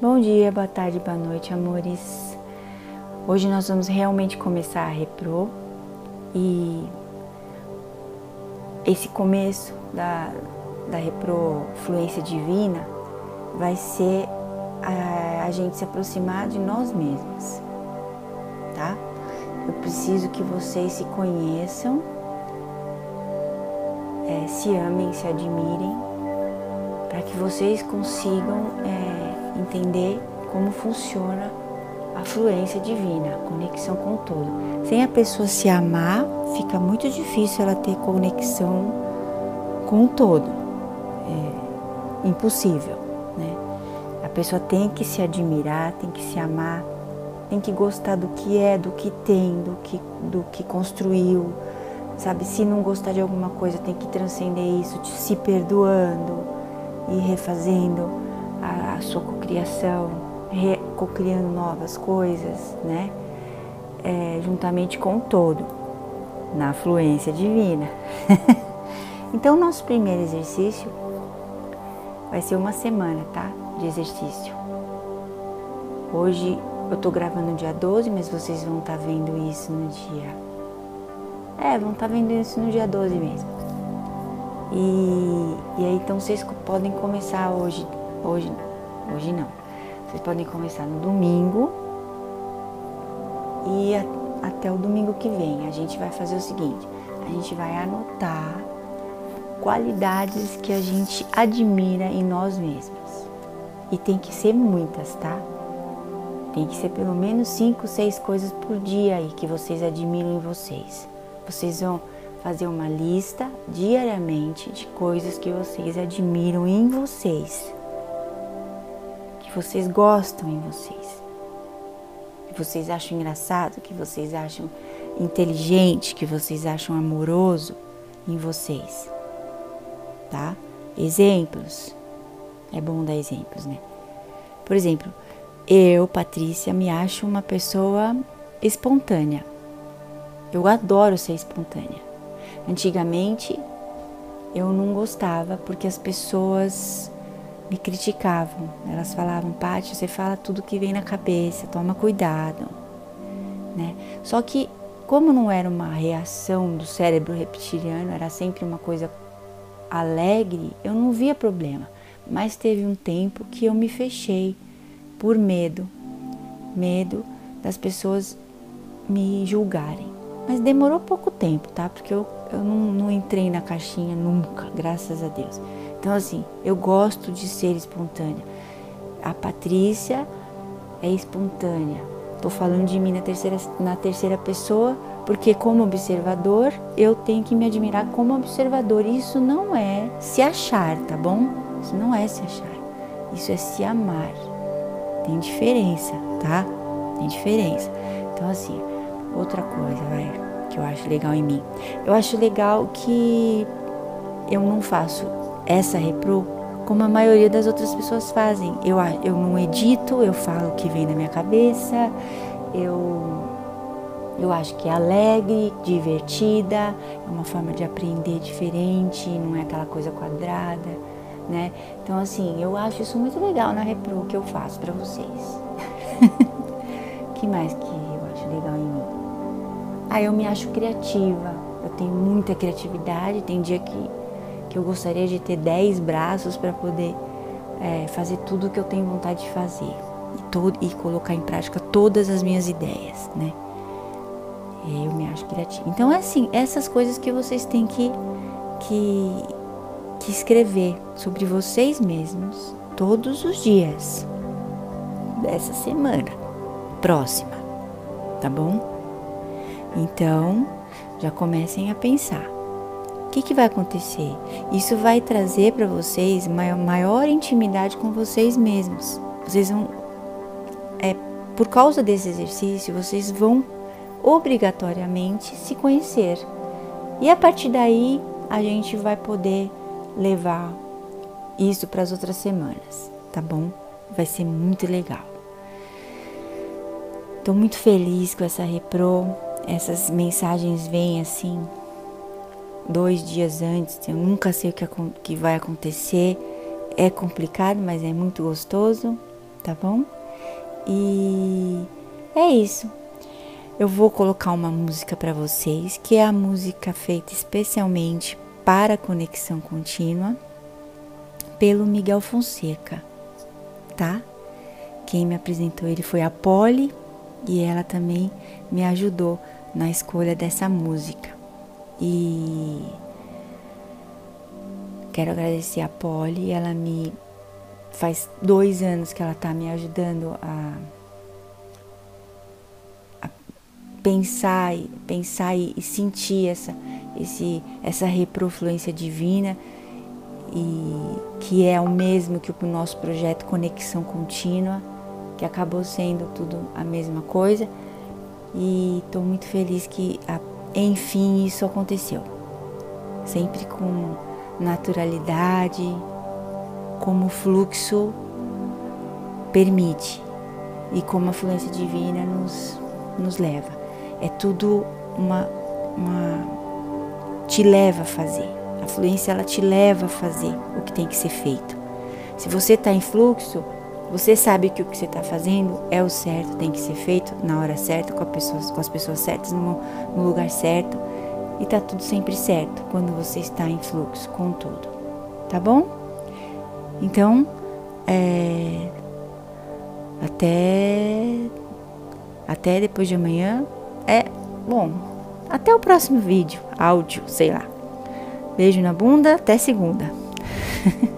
Bom dia, boa tarde, boa noite, amores. Hoje nós vamos realmente começar a repro e esse começo da, da repro fluência divina vai ser a, a gente se aproximar de nós mesmos, tá? Eu preciso que vocês se conheçam, é, se amem, se admirem, para que vocês consigam é, entender como funciona a fluência divina, a conexão com todo. Sem a pessoa se amar, fica muito difícil ela ter conexão com o todo. É impossível, né? A pessoa tem que se admirar, tem que se amar, tem que gostar do que é, do que tem, do que, do que construiu. Sabe, se não gostar de alguma coisa, tem que transcender isso, se perdoando e refazendo a, sua cocriação, cocriando novas coisas, né? É, juntamente com o todo, na fluência divina. então, nosso primeiro exercício vai ser uma semana, tá? De exercício. Hoje eu tô gravando dia 12, mas vocês vão estar tá vendo isso no dia. É, vão estar tá vendo isso no dia 12 mesmo. E, e aí então vocês podem começar hoje. Hoje, hoje não. Vocês podem começar no domingo e a, até o domingo que vem. A gente vai fazer o seguinte: a gente vai anotar qualidades que a gente admira em nós mesmos. E tem que ser muitas, tá? Tem que ser pelo menos cinco, seis coisas por dia aí que vocês admiram em vocês. Vocês vão fazer uma lista diariamente de coisas que vocês admiram em vocês, que vocês gostam em vocês, que vocês acham engraçado, que vocês acham inteligente, que vocês acham amoroso em vocês, tá? Exemplos. É bom dar exemplos, né? Por exemplo, eu, Patrícia, me acho uma pessoa espontânea. Eu adoro ser espontânea. Antigamente eu não gostava porque as pessoas me criticavam. Elas falavam, Paty, você fala tudo que vem na cabeça, toma cuidado. Né? Só que, como não era uma reação do cérebro reptiliano, era sempre uma coisa alegre, eu não via problema. Mas teve um tempo que eu me fechei por medo, medo das pessoas me julgarem. Mas demorou pouco tempo, tá? Porque eu, eu não, não entrei na caixinha nunca, graças a Deus. Então, assim, eu gosto de ser espontânea. A Patrícia é espontânea. Tô falando de mim na terceira, na terceira pessoa, porque como observador, eu tenho que me admirar como observador. Isso não é se achar, tá bom? Isso não é se achar. Isso é se amar. Tem diferença, tá? Tem diferença. Então, assim, outra coisa, vai, que eu acho legal em mim. Eu acho legal que eu não faço essa repro como a maioria das outras pessoas fazem. Eu, eu não edito, eu falo o que vem na minha cabeça, eu, eu acho que é alegre, divertida, é uma forma de aprender diferente, não é aquela coisa quadrada né? Então, assim, eu acho isso muito legal na repro que eu faço para vocês. que mais que eu acho legal em mim? Ah, eu me acho criativa. Eu tenho muita criatividade. Tem dia que, que eu gostaria de ter 10 braços para poder é, fazer tudo o que eu tenho vontade de fazer e, todo, e colocar em prática todas as minhas ideias, né? Eu me acho criativa. Então, é assim, essas coisas que vocês têm que, que que escrever sobre vocês mesmos todos os dias dessa semana próxima, tá bom? Então, já comecem a pensar. O que, que vai acontecer? Isso vai trazer para vocês maior, intimidade com vocês mesmos. Vocês vão, é, por causa desse exercício, vocês vão obrigatoriamente se conhecer. E a partir daí, a gente vai poder levar isso para as outras semanas, tá bom? Vai ser muito legal. Estou muito feliz com essa repro. Essas mensagens vêm assim dois dias antes. Eu nunca sei o que, que vai acontecer. É complicado, mas é muito gostoso. tá bom? E é isso. Eu vou colocar uma música para vocês, que é a música feita especialmente para conexão contínua pelo Miguel Fonseca, tá? Quem me apresentou ele foi a Polly e ela também me ajudou na escolha dessa música. E quero agradecer a Polly, ela me faz dois anos que ela está me ajudando a, a pensar, pensar e, e, sentir essa, esse, essa reprofluência divina e que é o mesmo que o nosso projeto Conexão Contínua, que acabou sendo tudo a mesma coisa. E estou muito feliz que, enfim, isso aconteceu. Sempre com naturalidade, como o fluxo permite e como a fluência divina nos, nos leva. É tudo uma, uma. te leva a fazer. A fluência ela te leva a fazer o que tem que ser feito. Se você está em fluxo, você sabe que o que você está fazendo é o certo, tem que ser feito na hora certa, com, pessoas, com as pessoas certas, no, no lugar certo. E tá tudo sempre certo quando você está em fluxo com tudo. Tá bom? Então, é, até até depois de amanhã é bom. Até o próximo vídeo, áudio, sei lá. Beijo na bunda, até segunda.